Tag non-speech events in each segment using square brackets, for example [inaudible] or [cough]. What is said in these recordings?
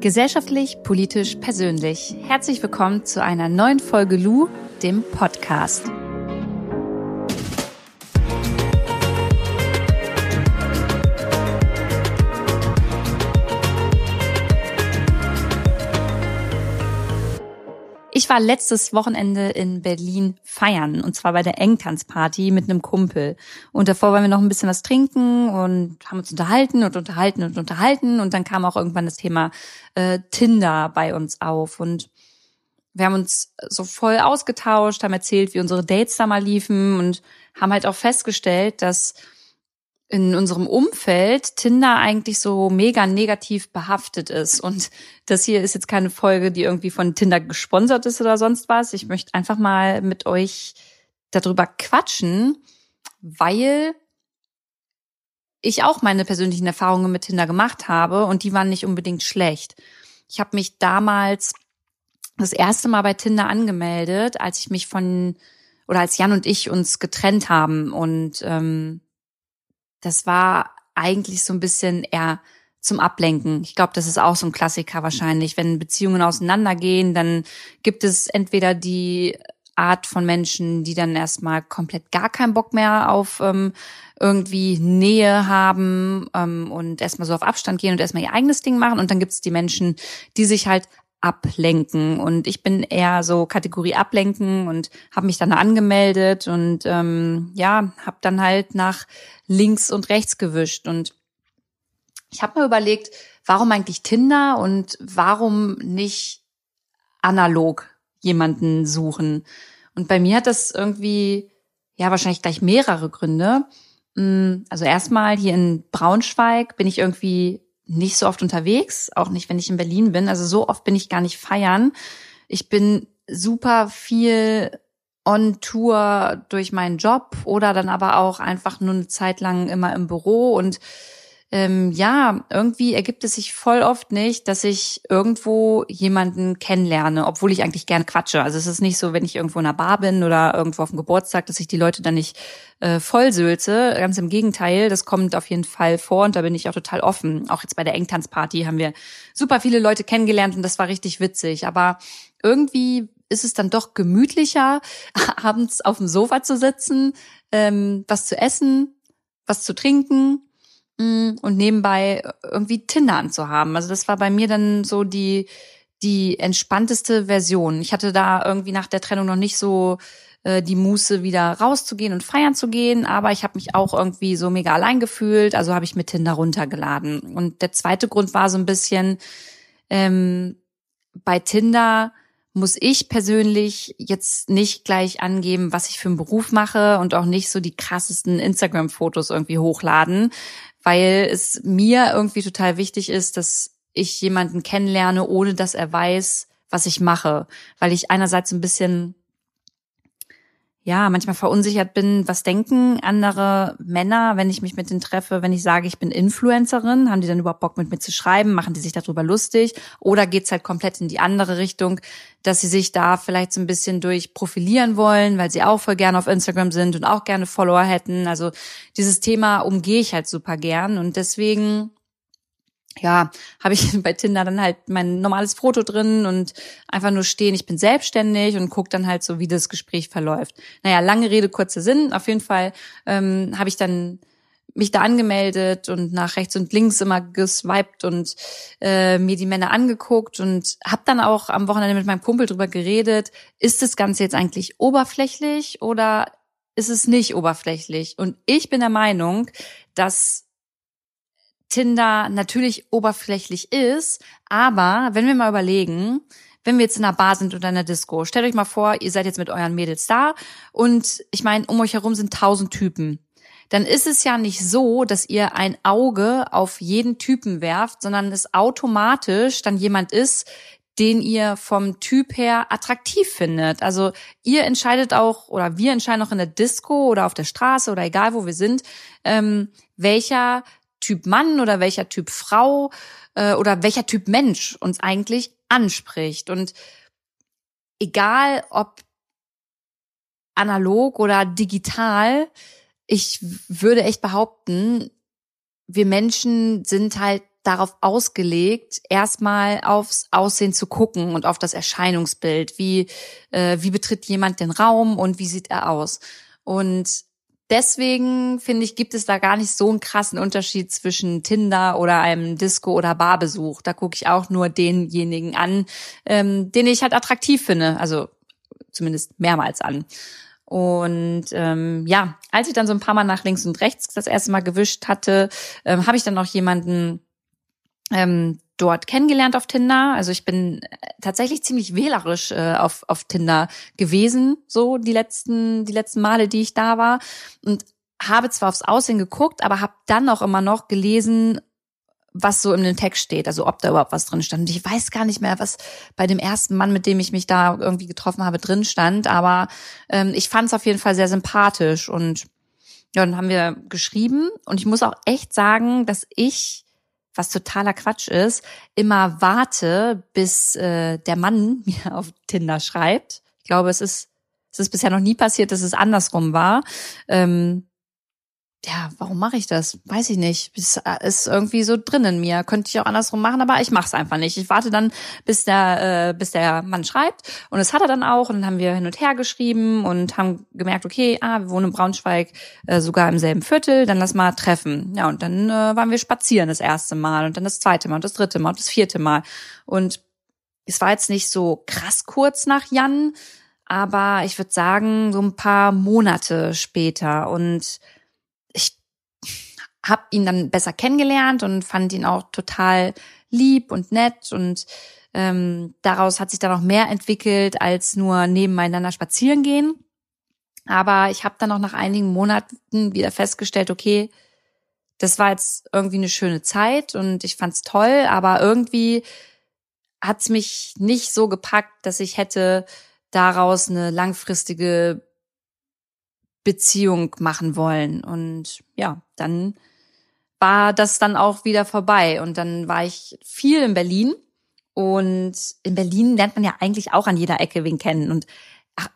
Gesellschaftlich, politisch, persönlich. Herzlich willkommen zu einer neuen Folge Lu, dem Podcast. Ich war letztes Wochenende in Berlin feiern und zwar bei der Engtanzparty mit einem Kumpel. Und davor wollen wir noch ein bisschen was trinken und haben uns unterhalten und unterhalten und unterhalten und dann kam auch irgendwann das Thema äh, Tinder bei uns auf und wir haben uns so voll ausgetauscht, haben erzählt, wie unsere Dates da mal liefen und haben halt auch festgestellt, dass in unserem Umfeld Tinder eigentlich so mega negativ behaftet ist. Und das hier ist jetzt keine Folge, die irgendwie von Tinder gesponsert ist oder sonst was. Ich möchte einfach mal mit euch darüber quatschen, weil ich auch meine persönlichen Erfahrungen mit Tinder gemacht habe und die waren nicht unbedingt schlecht. Ich habe mich damals das erste Mal bei Tinder angemeldet, als ich mich von oder als Jan und ich uns getrennt haben und ähm, das war eigentlich so ein bisschen eher zum Ablenken. Ich glaube, das ist auch so ein Klassiker wahrscheinlich. Wenn Beziehungen auseinandergehen, dann gibt es entweder die Art von Menschen, die dann erstmal komplett gar keinen Bock mehr auf ähm, irgendwie Nähe haben ähm, und erstmal so auf Abstand gehen und erstmal ihr eigenes Ding machen. Und dann gibt es die Menschen, die sich halt ablenken. Und ich bin eher so Kategorie ablenken und habe mich dann angemeldet und ähm, ja, habe dann halt nach links und rechts gewischt. Und ich habe mir überlegt, warum eigentlich Tinder und warum nicht analog jemanden suchen. Und bei mir hat das irgendwie, ja, wahrscheinlich gleich mehrere Gründe. Mm, also erstmal hier in Braunschweig bin ich irgendwie nicht so oft unterwegs, auch nicht, wenn ich in Berlin bin. Also so oft bin ich gar nicht feiern. Ich bin super viel on Tour durch meinen Job oder dann aber auch einfach nur eine Zeit lang immer im Büro und ähm, ja, irgendwie ergibt es sich voll oft nicht, dass ich irgendwo jemanden kennenlerne, obwohl ich eigentlich gern quatsche. Also es ist nicht so, wenn ich irgendwo in einer Bar bin oder irgendwo auf dem Geburtstag, dass ich die Leute dann nicht äh, vollsülze. Ganz im Gegenteil, das kommt auf jeden Fall vor und da bin ich auch total offen. Auch jetzt bei der Engtanzparty haben wir super viele Leute kennengelernt und das war richtig witzig. Aber irgendwie ist es dann doch gemütlicher, [laughs] abends auf dem Sofa zu sitzen, ähm, was zu essen, was zu trinken und nebenbei irgendwie Tinder anzuhaben. Also das war bei mir dann so die die entspannteste Version. Ich hatte da irgendwie nach der Trennung noch nicht so äh, die Muße wieder rauszugehen und feiern zu gehen, aber ich habe mich auch irgendwie so mega allein gefühlt, also habe ich mir Tinder runtergeladen. Und der zweite Grund war so ein bisschen ähm, bei Tinder muss ich persönlich jetzt nicht gleich angeben, was ich für einen Beruf mache und auch nicht so die krassesten Instagram-Fotos irgendwie hochladen, weil es mir irgendwie total wichtig ist, dass ich jemanden kennenlerne, ohne dass er weiß, was ich mache, weil ich einerseits ein bisschen ja, manchmal verunsichert bin, was denken andere Männer, wenn ich mich mit denen treffe, wenn ich sage, ich bin Influencerin, haben die dann überhaupt Bock mit mir zu schreiben, machen die sich darüber lustig oder geht's halt komplett in die andere Richtung, dass sie sich da vielleicht so ein bisschen durch profilieren wollen, weil sie auch voll gerne auf Instagram sind und auch gerne Follower hätten. Also dieses Thema umgehe ich halt super gern und deswegen ja, habe ich [laughs] bei Tinder dann halt mein normales Foto drin und einfach nur stehen, ich bin selbstständig und guck dann halt so, wie das Gespräch verläuft. Naja, lange Rede, kurzer Sinn. Auf jeden Fall ähm, habe ich dann mich da angemeldet und nach rechts und links immer geswiped und äh, mir die Männer angeguckt und habe dann auch am Wochenende mit meinem Kumpel drüber geredet, ist das Ganze jetzt eigentlich oberflächlich oder ist es nicht oberflächlich? Und ich bin der Meinung, dass Tinder natürlich oberflächlich ist, aber wenn wir mal überlegen, wenn wir jetzt in einer Bar sind oder in einer Disco, stellt euch mal vor, ihr seid jetzt mit euren Mädels da und ich meine, um euch herum sind tausend Typen. Dann ist es ja nicht so, dass ihr ein Auge auf jeden Typen werft, sondern es automatisch dann jemand ist, den ihr vom Typ her attraktiv findet. Also ihr entscheidet auch oder wir entscheiden auch in der Disco oder auf der Straße oder egal wo wir sind, ähm, welcher Typ Mann oder welcher Typ Frau äh, oder welcher Typ Mensch uns eigentlich anspricht. Und egal ob analog oder digital, ich würde echt behaupten, wir Menschen sind halt darauf ausgelegt, erstmal aufs Aussehen zu gucken und auf das Erscheinungsbild. Wie, äh, wie betritt jemand den Raum und wie sieht er aus? Und deswegen finde ich, gibt es da gar nicht so einen krassen Unterschied zwischen Tinder oder einem Disco- oder Barbesuch. Da gucke ich auch nur denjenigen an, ähm, den ich halt attraktiv finde. Also zumindest mehrmals an. Und ähm, ja, als ich dann so ein paar Mal nach links und rechts das erste Mal gewischt hatte, ähm, habe ich dann auch jemanden ähm, dort kennengelernt auf Tinder. Also ich bin äh, tatsächlich ziemlich wählerisch äh, auf, auf Tinder gewesen, so die letzten, die letzten Male, die ich da war. Und habe zwar aufs Aussehen geguckt, aber habe dann auch immer noch gelesen, was so in dem Text steht, also ob da überhaupt was drin stand. Und ich weiß gar nicht mehr, was bei dem ersten Mann, mit dem ich mich da irgendwie getroffen habe, drin stand, aber ähm, ich fand es auf jeden Fall sehr sympathisch und ja, dann haben wir geschrieben und ich muss auch echt sagen, dass ich, was totaler Quatsch ist, immer warte, bis äh, der Mann [laughs] mir auf Tinder schreibt. Ich glaube, es ist es ist bisher noch nie passiert, dass es andersrum war. Ähm, ja, warum mache ich das? Weiß ich nicht. Es äh, ist irgendwie so drin in mir. Könnte ich auch andersrum machen, aber ich mache es einfach nicht. Ich warte dann, bis der, äh, bis der Mann schreibt. Und das hat er dann auch. Und dann haben wir hin und her geschrieben und haben gemerkt, okay, ah, wir wohnen in Braunschweig, äh, sogar im selben Viertel, dann lass mal treffen. Ja, und dann äh, waren wir spazieren das erste Mal und dann das zweite Mal und das dritte Mal und das vierte Mal. Und es war jetzt nicht so krass kurz nach Jan, aber ich würde sagen, so ein paar Monate später. Und habe ihn dann besser kennengelernt und fand ihn auch total lieb und nett und ähm, daraus hat sich dann auch mehr entwickelt als nur nebeneinander spazieren gehen. Aber ich habe dann auch nach einigen Monaten wieder festgestellt, okay, das war jetzt irgendwie eine schöne Zeit und ich fand's toll, aber irgendwie hat's mich nicht so gepackt, dass ich hätte daraus eine langfristige Beziehung machen wollen. Und ja, dann war das dann auch wieder vorbei. Und dann war ich viel in Berlin. Und in Berlin lernt man ja eigentlich auch an jeder Ecke wen kennen. Und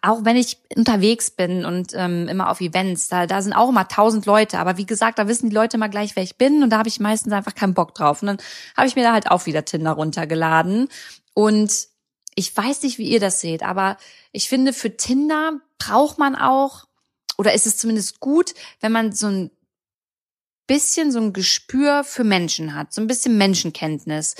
auch wenn ich unterwegs bin und ähm, immer auf Events, da, da sind auch immer tausend Leute. Aber wie gesagt, da wissen die Leute immer gleich, wer ich bin. Und da habe ich meistens einfach keinen Bock drauf. Und dann habe ich mir da halt auch wieder Tinder runtergeladen. Und ich weiß nicht, wie ihr das seht, aber ich finde, für Tinder braucht man auch, oder ist es zumindest gut, wenn man so ein bisschen so ein Gespür für Menschen hat, so ein bisschen Menschenkenntnis.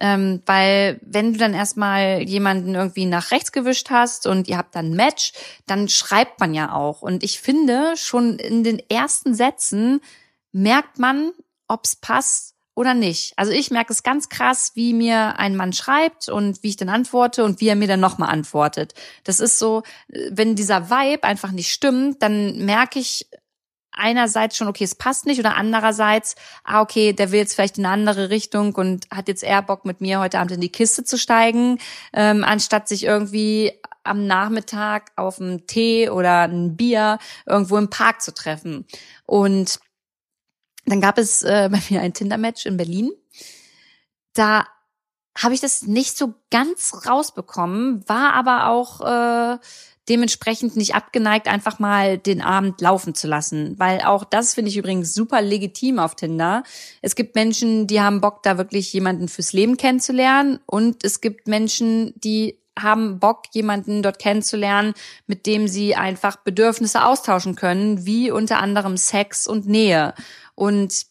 Ähm, weil wenn du dann erstmal jemanden irgendwie nach rechts gewischt hast und ihr habt dann ein Match, dann schreibt man ja auch. Und ich finde, schon in den ersten Sätzen merkt man, ob's passt oder nicht. Also ich merke es ganz krass, wie mir ein Mann schreibt und wie ich dann antworte und wie er mir dann nochmal antwortet. Das ist so, wenn dieser Vibe einfach nicht stimmt, dann merke ich einerseits schon, okay, es passt nicht, oder andererseits, ah, okay, der will jetzt vielleicht in eine andere Richtung und hat jetzt eher Bock, mit mir heute Abend in die Kiste zu steigen, ähm, anstatt sich irgendwie am Nachmittag auf einen Tee oder ein Bier irgendwo im Park zu treffen. Und dann gab es äh, [laughs] bei mir ein Tinder-Match in Berlin. Da habe ich das nicht so ganz rausbekommen, war aber auch äh, dementsprechend nicht abgeneigt, einfach mal den Abend laufen zu lassen. Weil auch das finde ich übrigens super legitim auf Tinder. Es gibt Menschen, die haben Bock, da wirklich jemanden fürs Leben kennenzulernen. Und es gibt Menschen, die haben Bock, jemanden dort kennenzulernen, mit dem sie einfach Bedürfnisse austauschen können, wie unter anderem Sex und Nähe. Und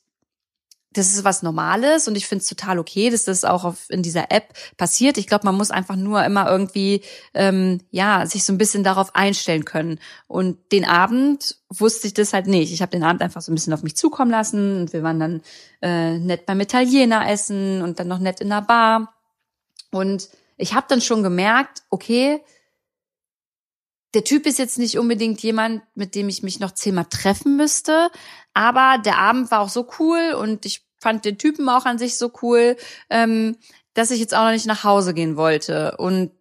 das ist was Normales und ich finde es total okay, dass das auch auf, in dieser App passiert. Ich glaube, man muss einfach nur immer irgendwie ähm, ja sich so ein bisschen darauf einstellen können. Und den Abend wusste ich das halt nicht. Ich habe den Abend einfach so ein bisschen auf mich zukommen lassen und wir waren dann äh, nett beim Italiener essen und dann noch nett in der Bar. Und ich habe dann schon gemerkt, okay, der Typ ist jetzt nicht unbedingt jemand, mit dem ich mich noch zehnmal treffen müsste, aber der Abend war auch so cool und ich fand den Typen auch an sich so cool, ähm, dass ich jetzt auch noch nicht nach Hause gehen wollte. Und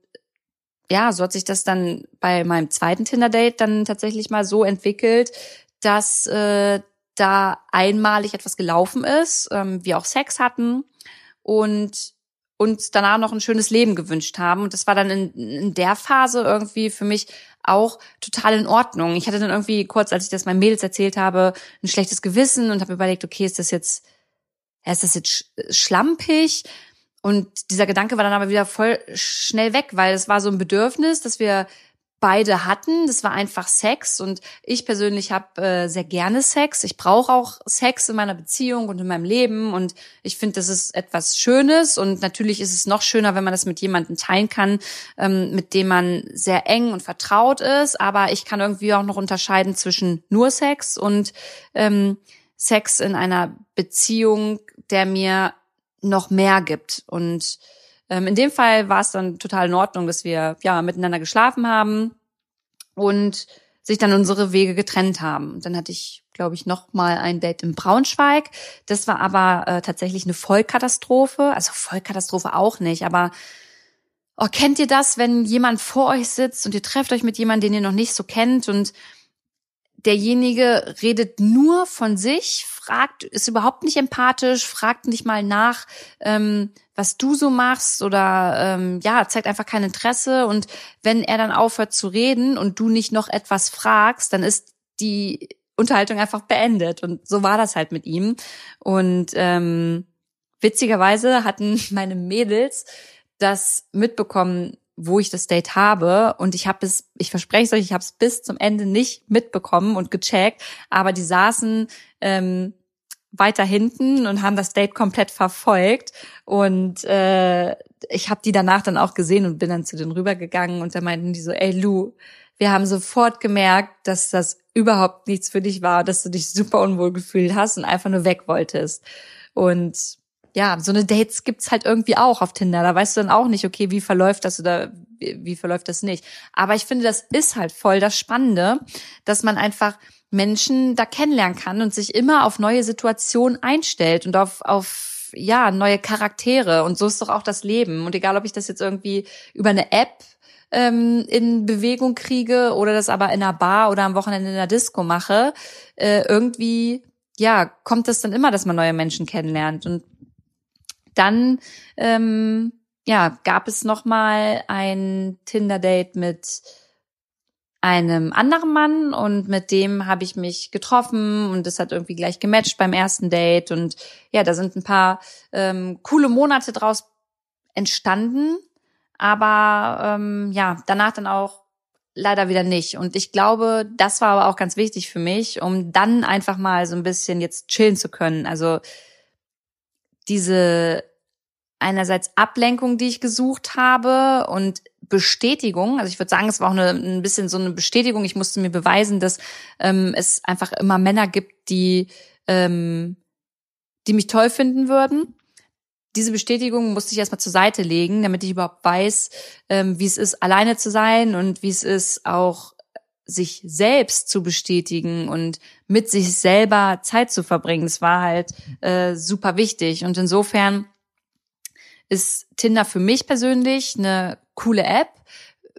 ja, so hat sich das dann bei meinem zweiten Tinder-Date dann tatsächlich mal so entwickelt, dass äh, da einmalig etwas gelaufen ist, ähm, wir auch Sex hatten und uns danach noch ein schönes Leben gewünscht haben. Und das war dann in, in der Phase irgendwie für mich auch total in Ordnung. Ich hatte dann irgendwie kurz, als ich das meinen Mädels erzählt habe, ein schlechtes Gewissen und habe überlegt, okay, ist das jetzt ist das jetzt schlampig? Und dieser Gedanke war dann aber wieder voll schnell weg, weil es war so ein Bedürfnis, dass wir beide hatten. Das war einfach Sex und ich persönlich habe äh, sehr gerne Sex. Ich brauche auch Sex in meiner Beziehung und in meinem Leben und ich finde, das ist etwas Schönes und natürlich ist es noch schöner, wenn man das mit jemandem teilen kann, ähm, mit dem man sehr eng und vertraut ist. Aber ich kann irgendwie auch noch unterscheiden zwischen nur Sex und ähm, Sex in einer Beziehung, der mir noch mehr gibt und ähm, in dem Fall war es dann total in Ordnung, dass wir ja miteinander geschlafen haben und sich dann unsere Wege getrennt haben. Dann hatte ich, glaube ich, noch mal ein Date in Braunschweig. Das war aber äh, tatsächlich eine Vollkatastrophe. Also Vollkatastrophe auch nicht, aber oh, kennt ihr das, wenn jemand vor euch sitzt und ihr trefft euch mit jemandem, den ihr noch nicht so kennt und derjenige redet nur von sich, fragt, ist überhaupt nicht empathisch, fragt nicht mal nach, ähm, was du so machst oder ähm, ja, zeigt einfach kein Interesse. Und wenn er dann aufhört zu reden und du nicht noch etwas fragst, dann ist die Unterhaltung einfach beendet. Und so war das halt mit ihm. Und ähm, witzigerweise hatten [laughs] meine Mädels das mitbekommen, wo ich das Date habe und ich habe es, ich verspreche es euch, ich habe es bis zum Ende nicht mitbekommen und gecheckt, aber die saßen ähm, weiter hinten und haben das Date komplett verfolgt und äh, ich habe die danach dann auch gesehen und bin dann zu denen rübergegangen und da meinten die so, ey Lou, wir haben sofort gemerkt, dass das überhaupt nichts für dich war, dass du dich super unwohl gefühlt hast und einfach nur weg wolltest und ja, so eine Dates gibt's halt irgendwie auch auf Tinder. Da weißt du dann auch nicht, okay, wie verläuft das oder wie, wie verläuft das nicht. Aber ich finde, das ist halt voll das Spannende, dass man einfach Menschen da kennenlernen kann und sich immer auf neue Situationen einstellt und auf, auf ja, neue Charaktere. Und so ist doch auch das Leben. Und egal, ob ich das jetzt irgendwie über eine App ähm, in Bewegung kriege oder das aber in einer Bar oder am Wochenende in einer Disco mache, äh, irgendwie ja, kommt es dann immer, dass man neue Menschen kennenlernt. Und dann ähm, ja, gab es noch mal ein Tinder-Date mit einem anderen Mann und mit dem habe ich mich getroffen und es hat irgendwie gleich gematcht beim ersten Date und ja, da sind ein paar ähm, coole Monate draus entstanden, aber ähm, ja, danach dann auch leider wieder nicht. Und ich glaube, das war aber auch ganz wichtig für mich, um dann einfach mal so ein bisschen jetzt chillen zu können. Also diese einerseits Ablenkung, die ich gesucht habe und Bestätigung. Also ich würde sagen, es war auch eine, ein bisschen so eine Bestätigung. Ich musste mir beweisen, dass ähm, es einfach immer Männer gibt, die, ähm, die mich toll finden würden. Diese Bestätigung musste ich erstmal zur Seite legen, damit ich überhaupt weiß, ähm, wie es ist, alleine zu sein und wie es ist, auch sich selbst zu bestätigen und mit sich selber Zeit zu verbringen. Das war halt äh, super wichtig. Und insofern ist Tinder für mich persönlich eine coole App,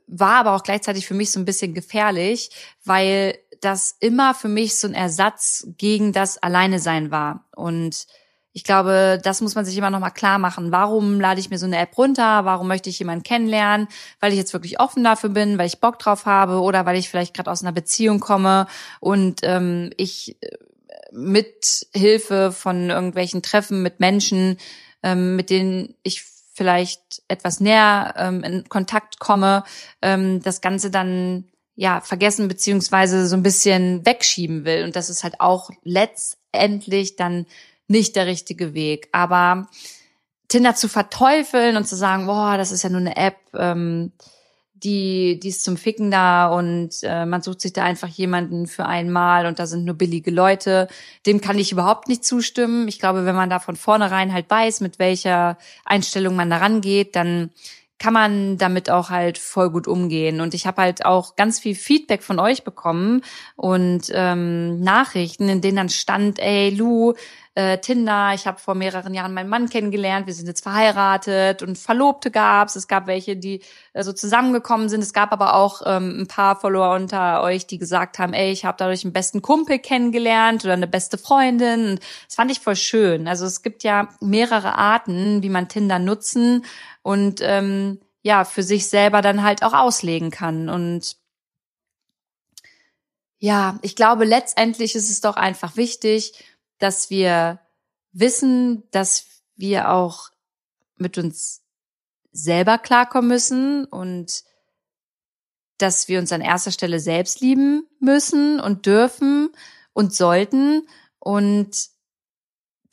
war aber auch gleichzeitig für mich so ein bisschen gefährlich, weil das immer für mich so ein Ersatz gegen das Alleine sein war. Und ich glaube, das muss man sich immer noch mal klar machen. Warum lade ich mir so eine App runter? Warum möchte ich jemanden kennenlernen? Weil ich jetzt wirklich offen dafür bin, weil ich Bock drauf habe oder weil ich vielleicht gerade aus einer Beziehung komme und ähm, ich äh, mit Hilfe von irgendwelchen Treffen mit Menschen ähm, mit denen ich vielleicht etwas näher ähm, in Kontakt komme, ähm, das Ganze dann ja vergessen beziehungsweise so ein bisschen wegschieben will. Und das ist halt auch letztendlich dann nicht der richtige Weg. Aber Tinder zu verteufeln und zu sagen, boah, das ist ja nur eine App, ähm, die, die ist zum Ficken da und äh, man sucht sich da einfach jemanden für einmal und da sind nur billige Leute. Dem kann ich überhaupt nicht zustimmen. Ich glaube, wenn man da von vornherein halt weiß, mit welcher Einstellung man da rangeht, dann kann man damit auch halt voll gut umgehen. Und ich habe halt auch ganz viel Feedback von euch bekommen und ähm, Nachrichten, in denen dann stand, ey Lu, äh, Tinder. Ich habe vor mehreren Jahren meinen Mann kennengelernt. Wir sind jetzt verheiratet und Verlobte gab's. Es gab welche, die äh, so zusammengekommen sind. Es gab aber auch ähm, ein paar Follower unter euch, die gesagt haben, ey, ich habe dadurch einen besten Kumpel kennengelernt oder eine beste Freundin. Und das fand ich voll schön. Also es gibt ja mehrere Arten, wie man Tinder nutzen und ähm, ja für sich selber dann halt auch auslegen kann. Und ja, ich glaube, letztendlich ist es doch einfach wichtig, dass wir wissen, dass wir auch mit uns selber klarkommen müssen und dass wir uns an erster Stelle selbst lieben müssen und dürfen und sollten. Und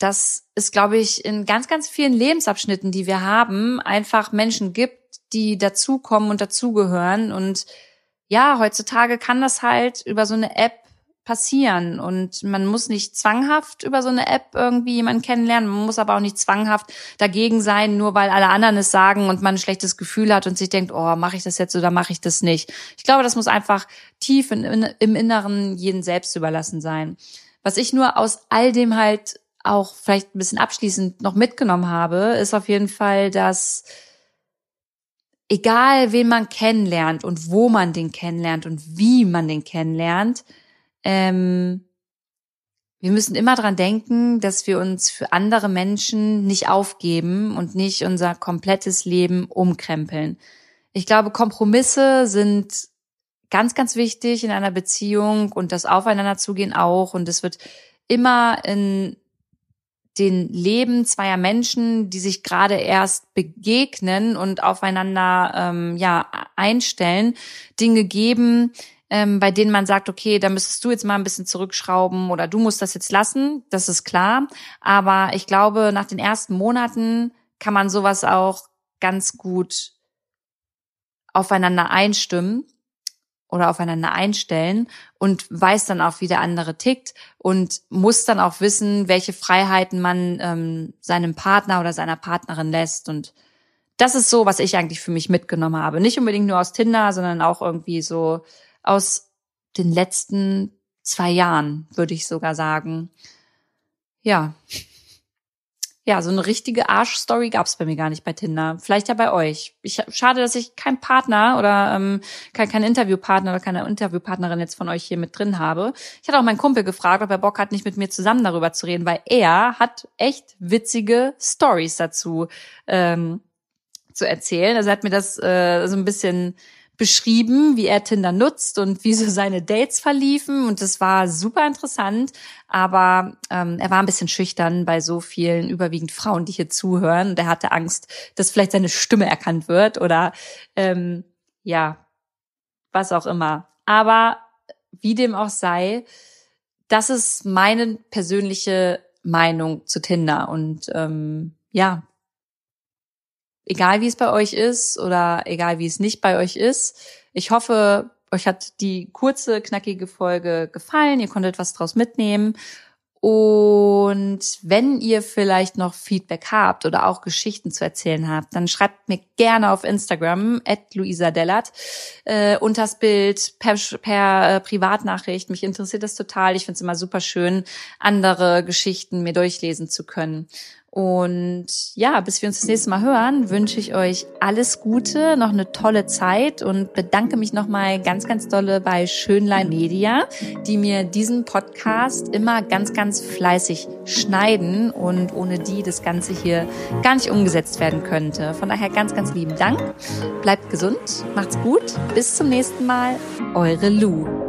dass es, glaube ich, in ganz, ganz vielen Lebensabschnitten, die wir haben, einfach Menschen gibt, die dazukommen und dazugehören. Und ja, heutzutage kann das halt über so eine App passieren und man muss nicht zwanghaft über so eine App irgendwie jemanden kennenlernen, man muss aber auch nicht zwanghaft dagegen sein, nur weil alle anderen es sagen und man ein schlechtes Gefühl hat und sich denkt, oh, mache ich das jetzt oder mache ich das nicht. Ich glaube, das muss einfach tief in, in, im Inneren jeden selbst überlassen sein. Was ich nur aus all dem halt auch vielleicht ein bisschen abschließend noch mitgenommen habe, ist auf jeden Fall, dass egal wen man kennenlernt und wo man den kennenlernt und wie man den kennenlernt, ähm, wir müssen immer dran denken, dass wir uns für andere Menschen nicht aufgeben und nicht unser komplettes Leben umkrempeln. Ich glaube, Kompromisse sind ganz, ganz wichtig in einer Beziehung und das Aufeinander zugehen auch. Und es wird immer in den Leben zweier Menschen, die sich gerade erst begegnen und aufeinander ähm, ja einstellen, Dinge geben, ähm, bei denen man sagt, okay, da müsstest du jetzt mal ein bisschen zurückschrauben oder du musst das jetzt lassen. Das ist klar. Aber ich glaube, nach den ersten Monaten kann man sowas auch ganz gut aufeinander einstimmen oder aufeinander einstellen und weiß dann auch, wie der andere tickt und muss dann auch wissen, welche Freiheiten man ähm, seinem Partner oder seiner Partnerin lässt. Und das ist so, was ich eigentlich für mich mitgenommen habe. Nicht unbedingt nur aus Tinder, sondern auch irgendwie so aus den letzten zwei Jahren, würde ich sogar sagen. Ja ja, so eine richtige Arschstory gab's bei mir gar nicht bei Tinder. Vielleicht ja bei euch. Ich, schade, dass ich keinen Partner oder ähm, kein, kein Interviewpartner oder keine Interviewpartnerin jetzt von euch hier mit drin habe. Ich hatte auch meinen Kumpel gefragt, ob er Bock hat, nicht mit mir zusammen darüber zu reden, weil er hat echt witzige Stories dazu ähm, zu erzählen. Also er hat mir das äh, so ein bisschen beschrieben, wie er Tinder nutzt und wie so seine Dates verliefen. Und das war super interessant. Aber ähm, er war ein bisschen schüchtern bei so vielen überwiegend Frauen, die hier zuhören. Und er hatte Angst, dass vielleicht seine Stimme erkannt wird oder ähm, ja, was auch immer. Aber wie dem auch sei, das ist meine persönliche Meinung zu Tinder. Und ähm, ja, egal wie es bei euch ist oder egal wie es nicht bei euch ist. Ich hoffe, euch hat die kurze, knackige Folge gefallen. Ihr konntet was draus mitnehmen. Und wenn ihr vielleicht noch Feedback habt oder auch Geschichten zu erzählen habt, dann schreibt mir gerne auf Instagram at Luisa Dellert äh, unters Bild per, per äh, Privatnachricht. Mich interessiert das total. Ich finde es immer super schön, andere Geschichten mir durchlesen zu können. Und ja, bis wir uns das nächste Mal hören, wünsche ich euch alles Gute, noch eine tolle Zeit und bedanke mich nochmal ganz, ganz dolle bei Schönlein Media, die mir diesen Podcast immer ganz, ganz fleißig schneiden und ohne die das Ganze hier gar nicht umgesetzt werden könnte. Von daher ganz, ganz lieben Dank. Bleibt gesund, macht's gut. Bis zum nächsten Mal. Eure Lou.